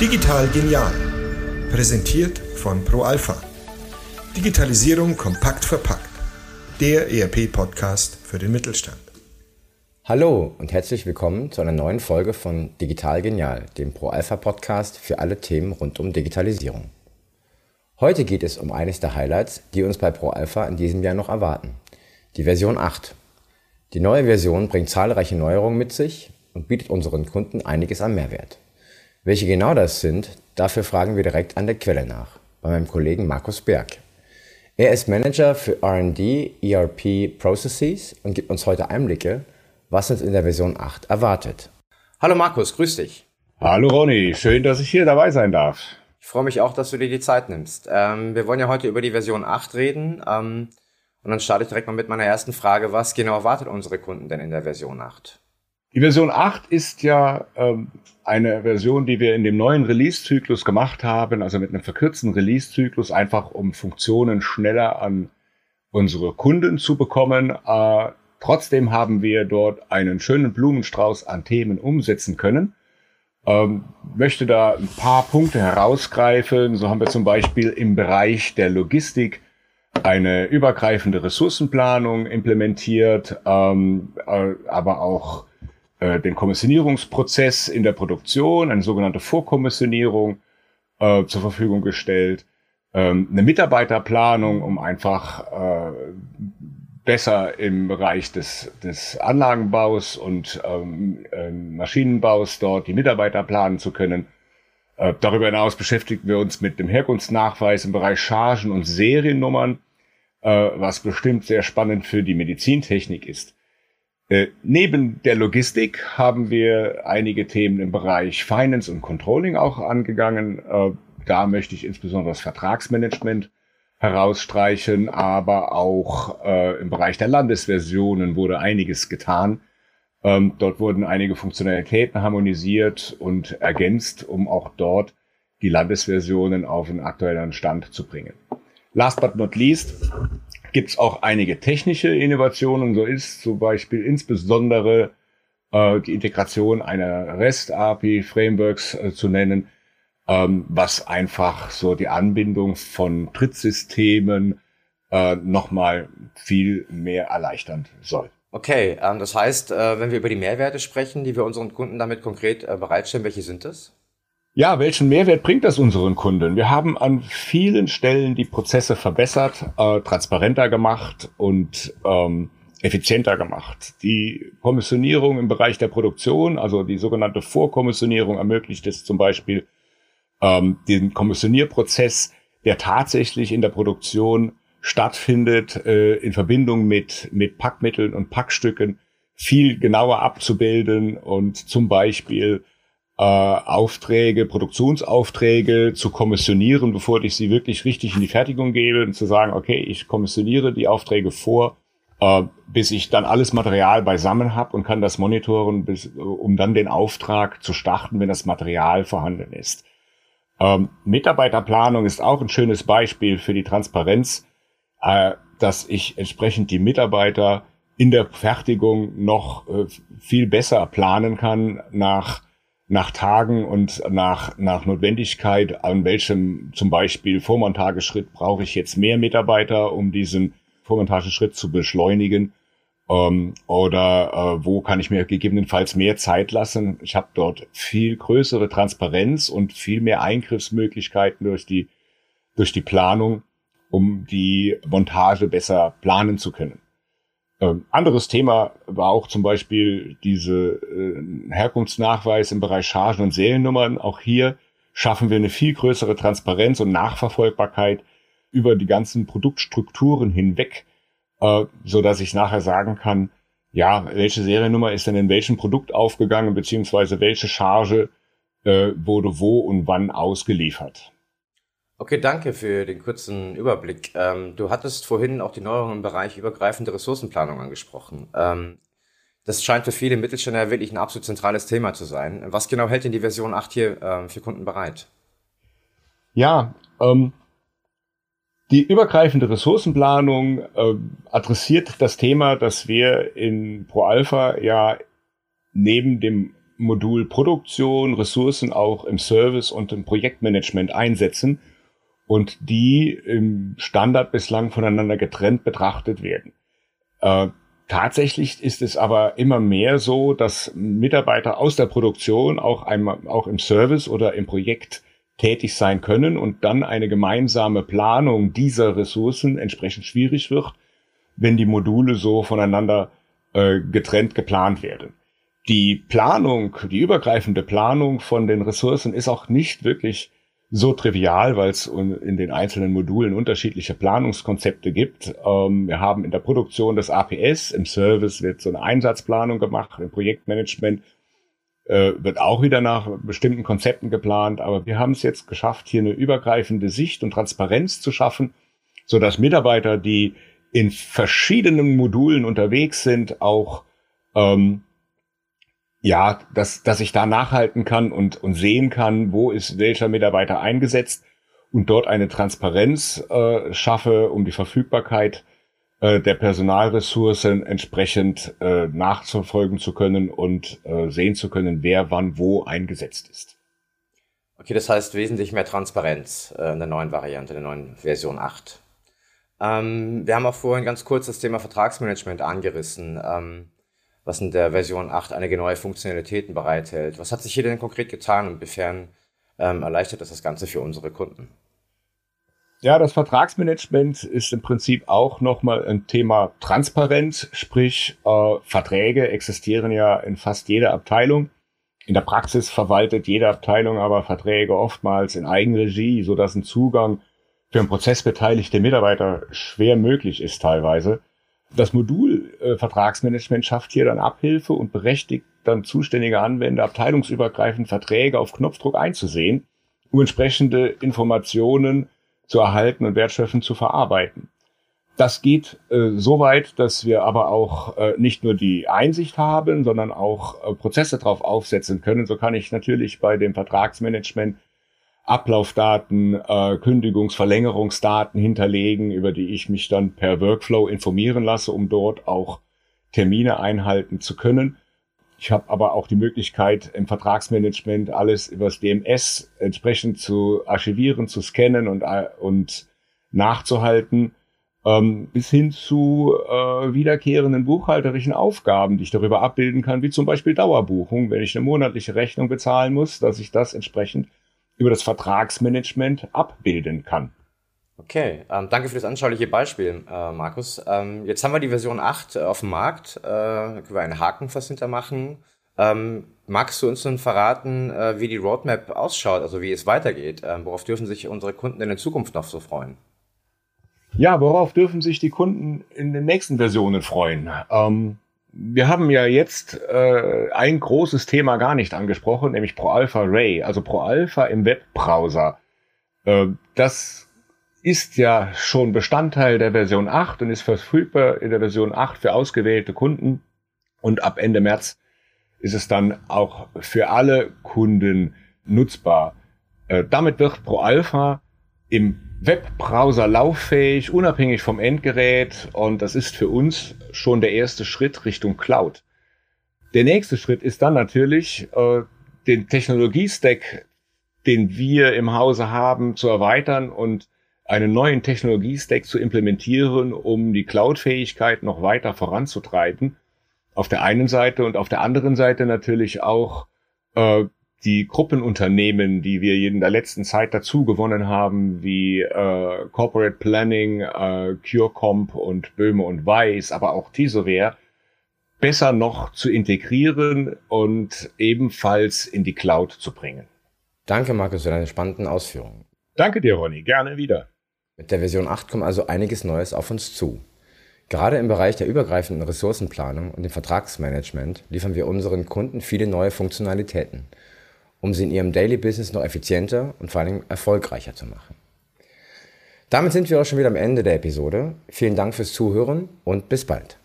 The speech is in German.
Digital genial. Präsentiert von ProAlpha. Digitalisierung kompakt verpackt. Der ERP-Podcast für den Mittelstand. Hallo und herzlich willkommen zu einer neuen Folge von Digital Genial, dem ProAlpha-Podcast für alle Themen rund um Digitalisierung. Heute geht es um eines der Highlights, die uns bei ProAlpha in diesem Jahr noch erwarten. Die Version 8. Die neue Version bringt zahlreiche Neuerungen mit sich und bietet unseren Kunden einiges an Mehrwert. Welche genau das sind, dafür fragen wir direkt an der Quelle nach, bei meinem Kollegen Markus Berg. Er ist Manager für RD ERP Processes und gibt uns heute Einblicke, was uns in der Version 8 erwartet. Hallo Markus, grüß dich. Hallo Ronny, schön, dass ich hier dabei sein darf. Ich freue mich auch, dass du dir die Zeit nimmst. Ähm, wir wollen ja heute über die Version 8 reden. Ähm, und dann starte ich direkt mal mit meiner ersten Frage. Was genau erwartet unsere Kunden denn in der Version 8? Die Version 8 ist ja ähm, eine Version, die wir in dem neuen Release-Zyklus gemacht haben, also mit einem verkürzten Release-Zyklus, einfach um Funktionen schneller an unsere Kunden zu bekommen. Äh, trotzdem haben wir dort einen schönen Blumenstrauß an Themen umsetzen können. Ähm, möchte da ein paar Punkte herausgreifen. So haben wir zum Beispiel im Bereich der Logistik eine übergreifende Ressourcenplanung implementiert, ähm, äh, aber auch äh, den Kommissionierungsprozess in der Produktion, eine sogenannte Vorkommissionierung äh, zur Verfügung gestellt, ähm, eine Mitarbeiterplanung, um einfach äh, besser im Bereich des, des Anlagenbaus und ähm, äh, Maschinenbaus dort die Mitarbeiter planen zu können. Äh, darüber hinaus beschäftigen wir uns mit dem Herkunftsnachweis im Bereich Chargen und Seriennummern, äh, was bestimmt sehr spannend für die Medizintechnik ist. Äh, neben der Logistik haben wir einige Themen im Bereich Finance und Controlling auch angegangen. Äh, da möchte ich insbesondere das Vertragsmanagement herausstreichen, aber auch äh, im Bereich der Landesversionen wurde einiges getan. Ähm, dort wurden einige Funktionalitäten harmonisiert und ergänzt, um auch dort die Landesversionen auf einen aktuellen Stand zu bringen. Last but not least gibt es auch einige technische Innovationen. So ist zum Beispiel insbesondere äh, die Integration einer REST-API Frameworks äh, zu nennen, ähm, was einfach so die Anbindung von Drittsystemen äh, nochmal viel mehr erleichtern soll. Okay, ähm, das heißt, äh, wenn wir über die Mehrwerte sprechen, die wir unseren Kunden damit konkret äh, bereitstellen, welche sind das? Ja, welchen Mehrwert bringt das unseren Kunden? Wir haben an vielen Stellen die Prozesse verbessert, äh, transparenter gemacht und ähm, effizienter gemacht. Die Kommissionierung im Bereich der Produktion, also die sogenannte Vorkommissionierung, ermöglicht es zum Beispiel, ähm, den Kommissionierprozess, der tatsächlich in der Produktion stattfindet, äh, in Verbindung mit, mit Packmitteln und Packstücken, viel genauer abzubilden und zum Beispiel äh, Aufträge, Produktionsaufträge zu kommissionieren, bevor ich sie wirklich richtig in die Fertigung gebe und zu sagen, okay, ich kommissioniere die Aufträge vor, äh, bis ich dann alles Material beisammen habe und kann das monitoren, bis, um dann den Auftrag zu starten, wenn das Material vorhanden ist. Ähm, Mitarbeiterplanung ist auch ein schönes Beispiel für die Transparenz, äh, dass ich entsprechend die Mitarbeiter in der Fertigung noch äh, viel besser planen kann nach nach Tagen und nach, nach Notwendigkeit, an welchem zum Beispiel Vormontageschritt brauche ich jetzt mehr Mitarbeiter, um diesen Vormontageschritt zu beschleunigen. Ähm, oder äh, wo kann ich mir gegebenenfalls mehr Zeit lassen? Ich habe dort viel größere Transparenz und viel mehr Eingriffsmöglichkeiten durch die, durch die Planung, um die Montage besser planen zu können. Ähm, anderes Thema war auch zum Beispiel diese äh, Herkunftsnachweis im Bereich Chargen und Seriennummern. Auch hier schaffen wir eine viel größere Transparenz und Nachverfolgbarkeit über die ganzen Produktstrukturen hinweg, äh, so dass ich nachher sagen kann, ja, welche Seriennummer ist denn in welchem Produkt aufgegangen, beziehungsweise welche Charge äh, wurde wo und wann ausgeliefert. Okay, danke für den kurzen Überblick. Ähm, du hattest vorhin auch die Neuerungen im Bereich übergreifende Ressourcenplanung angesprochen. Ähm, das scheint für viele Mittelständler wirklich ein absolut zentrales Thema zu sein. Was genau hält denn die Version 8 hier ähm, für Kunden bereit? Ja, ähm, die übergreifende Ressourcenplanung äh, adressiert das Thema, dass wir in ProAlpha ja neben dem Modulproduktion, Ressourcen auch im Service und im Projektmanagement einsetzen und die im Standard bislang voneinander getrennt betrachtet werden. Äh, tatsächlich ist es aber immer mehr so, dass Mitarbeiter aus der Produktion auch einmal auch im Service oder im Projekt tätig sein können und dann eine gemeinsame Planung dieser Ressourcen entsprechend schwierig wird, wenn die Module so voneinander äh, getrennt geplant werden. Die Planung, die übergreifende Planung von den Ressourcen ist auch nicht wirklich so trivial, weil es in den einzelnen Modulen unterschiedliche Planungskonzepte gibt. Ähm, wir haben in der Produktion das APS, im Service wird so eine Einsatzplanung gemacht, im Projektmanagement äh, wird auch wieder nach bestimmten Konzepten geplant, aber wir haben es jetzt geschafft, hier eine übergreifende Sicht und Transparenz zu schaffen, so dass Mitarbeiter, die in verschiedenen Modulen unterwegs sind, auch ähm, ja, dass, dass ich da nachhalten kann und, und sehen kann, wo ist welcher Mitarbeiter eingesetzt und dort eine Transparenz äh, schaffe, um die Verfügbarkeit äh, der Personalressourcen entsprechend äh, nachzufolgen zu können und äh, sehen zu können, wer wann wo eingesetzt ist. Okay, das heißt wesentlich mehr Transparenz äh, in der neuen Variante, der neuen Version 8. Ähm, wir haben auch vorhin ganz kurz das Thema Vertragsmanagement angerissen, ähm, was in der Version 8 einige neue Funktionalitäten bereithält. Was hat sich hier denn konkret getan und inwiefern ähm, erleichtert das das Ganze für unsere Kunden? Ja, das Vertragsmanagement ist im Prinzip auch nochmal ein Thema Transparenz, sprich äh, Verträge existieren ja in fast jeder Abteilung. In der Praxis verwaltet jede Abteilung aber Verträge oftmals in Eigenregie, so dass ein Zugang für einen prozessbeteiligte Mitarbeiter schwer möglich ist teilweise. Das Modul äh, Vertragsmanagement schafft hier dann Abhilfe und berechtigt dann zuständige Anwender abteilungsübergreifend Verträge auf Knopfdruck einzusehen, um entsprechende Informationen zu erhalten und wertschöpfend zu verarbeiten. Das geht äh, so weit, dass wir aber auch äh, nicht nur die Einsicht haben, sondern auch äh, Prozesse darauf aufsetzen können. So kann ich natürlich bei dem Vertragsmanagement Ablaufdaten, äh, Kündigungsverlängerungsdaten hinterlegen, über die ich mich dann per Workflow informieren lasse, um dort auch Termine einhalten zu können. Ich habe aber auch die Möglichkeit, im Vertragsmanagement alles übers DMS entsprechend zu archivieren, zu scannen und, äh, und nachzuhalten, ähm, bis hin zu äh, wiederkehrenden buchhalterischen Aufgaben, die ich darüber abbilden kann, wie zum Beispiel Dauerbuchung, wenn ich eine monatliche Rechnung bezahlen muss, dass ich das entsprechend über das Vertragsmanagement abbilden kann. Okay, ähm, danke für das anschauliche Beispiel, äh, Markus. Ähm, jetzt haben wir die Version 8 äh, auf dem Markt. Äh, können wir einen Haken fast hintermachen. Ähm, magst du uns nun verraten, äh, wie die Roadmap ausschaut, also wie es weitergeht? Ähm, worauf dürfen sich unsere Kunden in der Zukunft noch so freuen? Ja, worauf dürfen sich die Kunden in den nächsten Versionen freuen? Ähm, wir haben ja jetzt äh, ein großes Thema gar nicht angesprochen, nämlich ProAlpha Ray, also ProAlpha im Webbrowser. Äh, das ist ja schon Bestandteil der Version 8 und ist verfügbar in der Version 8 für ausgewählte Kunden. Und ab Ende März ist es dann auch für alle Kunden nutzbar. Äh, damit wird ProAlpha im Webbrowser lauffähig, unabhängig vom Endgerät. Und das ist für uns schon der erste Schritt Richtung Cloud. Der nächste Schritt ist dann natürlich, äh, den Technologiestack, den wir im Hause haben, zu erweitern und einen neuen Technologiestack zu implementieren, um die Cloud-Fähigkeit noch weiter voranzutreiben. Auf der einen Seite und auf der anderen Seite natürlich auch äh, die Gruppenunternehmen, die wir in der letzten Zeit dazu gewonnen haben, wie äh, Corporate Planning, äh, CureComp und Böhme und Weiß, aber auch Tesoware, besser noch zu integrieren und ebenfalls in die Cloud zu bringen. Danke, Markus, für deine spannenden Ausführungen. Danke dir, Ronny. Gerne wieder. Mit der Version 8 kommt also einiges Neues auf uns zu. Gerade im Bereich der übergreifenden Ressourcenplanung und dem Vertragsmanagement liefern wir unseren Kunden viele neue Funktionalitäten, um sie in ihrem Daily Business noch effizienter und vor allem erfolgreicher zu machen. Damit sind wir auch schon wieder am Ende der Episode. Vielen Dank fürs Zuhören und bis bald.